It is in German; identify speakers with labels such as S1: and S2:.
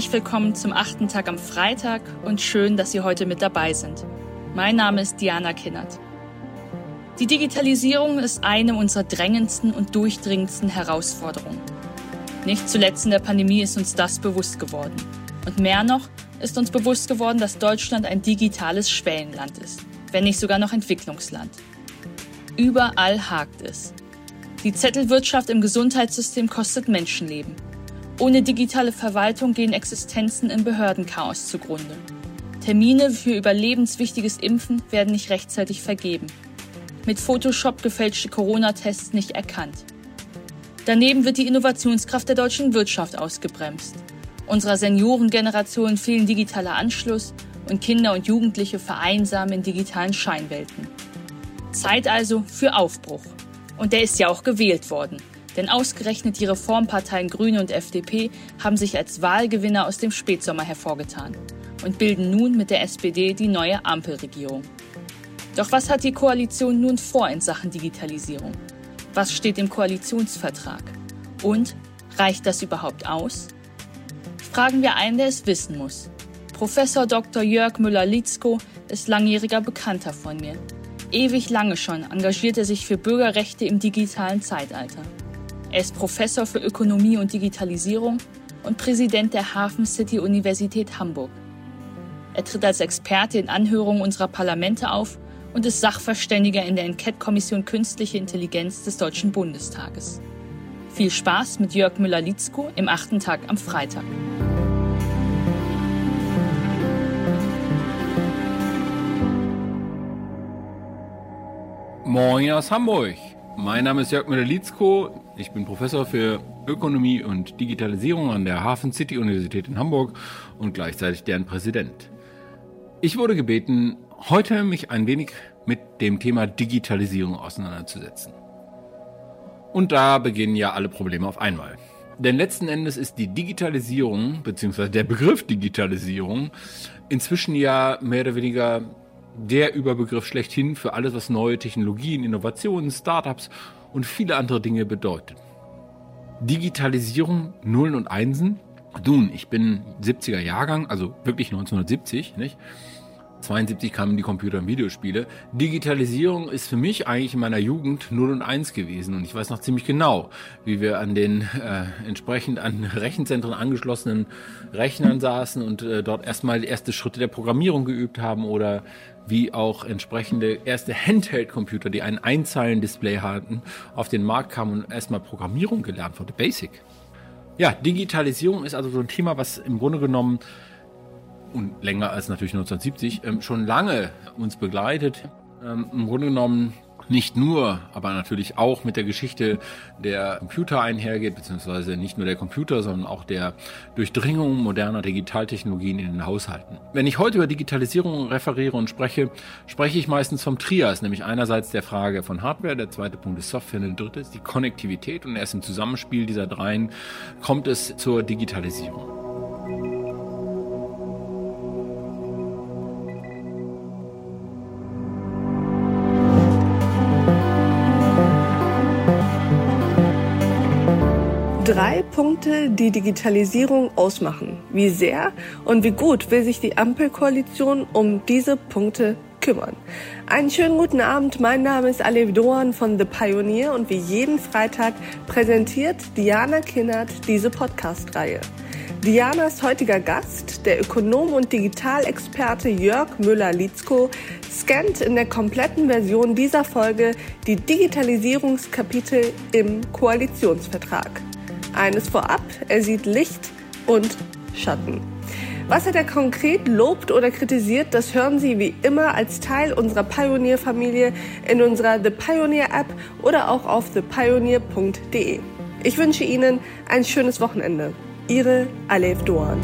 S1: Herzlich willkommen zum achten Tag am Freitag und schön, dass Sie heute mit dabei sind. Mein Name ist Diana Kinnert. Die Digitalisierung ist eine unserer drängendsten und durchdringendsten Herausforderungen. Nicht zuletzt in der Pandemie ist uns das bewusst geworden. Und mehr noch ist uns bewusst geworden, dass Deutschland ein digitales Schwellenland ist, wenn nicht sogar noch Entwicklungsland. Überall hakt es. Die Zettelwirtschaft im Gesundheitssystem kostet Menschenleben. Ohne digitale Verwaltung gehen Existenzen im Behördenchaos zugrunde. Termine für überlebenswichtiges Impfen werden nicht rechtzeitig vergeben. Mit Photoshop gefälschte Corona-Tests nicht erkannt. Daneben wird die Innovationskraft der deutschen Wirtschaft ausgebremst. Unserer Seniorengeneration fehlen digitaler Anschluss und Kinder und Jugendliche vereinsamen in digitalen Scheinwelten. Zeit also für Aufbruch. Und der ist ja auch gewählt worden. Denn ausgerechnet die Reformparteien Grüne und FDP haben sich als Wahlgewinner aus dem Spätsommer hervorgetan und bilden nun mit der SPD die neue Ampelregierung. Doch was hat die Koalition nun vor in Sachen Digitalisierung? Was steht im Koalitionsvertrag? Und reicht das überhaupt aus? Fragen wir einen, der es wissen muss. Professor Dr. Jörg Müller-Litzko ist langjähriger Bekannter von mir. Ewig lange schon engagiert er sich für Bürgerrechte im digitalen Zeitalter. Er ist Professor für Ökonomie und Digitalisierung und Präsident der Hafen City Universität Hamburg. Er tritt als Experte in Anhörungen unserer Parlamente auf und ist Sachverständiger in der Enquete-Kommission Künstliche Intelligenz des Deutschen Bundestages. Viel Spaß mit Jörg Müller-Litzko im achten Tag am Freitag.
S2: Moin aus Hamburg. Mein Name ist Jörg Müller-Litzko. Ich bin Professor für Ökonomie und Digitalisierung an der Hafen City Universität in Hamburg und gleichzeitig deren Präsident. Ich wurde gebeten, heute mich ein wenig mit dem Thema Digitalisierung auseinanderzusetzen. Und da beginnen ja alle Probleme auf einmal. Denn letzten Endes ist die Digitalisierung, beziehungsweise der Begriff Digitalisierung, inzwischen ja mehr oder weniger der Überbegriff schlechthin für alles, was neue Technologien, Innovationen, Startups und viele andere Dinge bedeutet. Digitalisierung, Nullen und Einsen. Nun, ich bin 70er Jahrgang, also wirklich 1970, nicht? 72 kamen die Computer- und Videospiele. Digitalisierung ist für mich eigentlich in meiner Jugend 0 und 1 gewesen. Und ich weiß noch ziemlich genau, wie wir an den äh, entsprechend an Rechenzentren angeschlossenen Rechnern saßen und äh, dort erstmal erste Schritte der Programmierung geübt haben oder wie auch entsprechende erste Handheld-Computer, die ein Einzeilen-Display hatten, auf den Markt kamen und erstmal Programmierung gelernt wurde. Basic. Ja, Digitalisierung ist also so ein Thema, was im Grunde genommen und länger als natürlich 1970, ähm, schon lange uns begleitet. Ähm, Im Grunde genommen nicht nur, aber natürlich auch mit der Geschichte der Computer einhergeht, beziehungsweise nicht nur der Computer, sondern auch der Durchdringung moderner Digitaltechnologien in den Haushalten. Wenn ich heute über Digitalisierung referiere und spreche, spreche ich meistens vom Trias, nämlich einerseits der Frage von Hardware, der zweite Punkt ist Software, und der dritte ist die Konnektivität und erst im Zusammenspiel dieser dreien kommt es zur Digitalisierung.
S3: Drei Punkte die Digitalisierung ausmachen. Wie sehr und wie gut will sich die Ampelkoalition um diese Punkte kümmern. Einen schönen guten Abend, mein Name ist Alev Doan von The Pioneer und wie jeden Freitag präsentiert Diana Kinnert diese Podcast-Reihe. Dianas heutiger Gast, der Ökonom und Digitalexperte Jörg Müller-Litzko, scannt in der kompletten Version dieser Folge die Digitalisierungskapitel im Koalitionsvertrag. Eines vorab, er sieht Licht und Schatten. Was er da konkret lobt oder kritisiert, das hören Sie wie immer als Teil unserer Pioneer-Familie in unserer The Pioneer App oder auch auf thepioneer.de. Ich wünsche Ihnen ein schönes Wochenende. Ihre Alef Doan.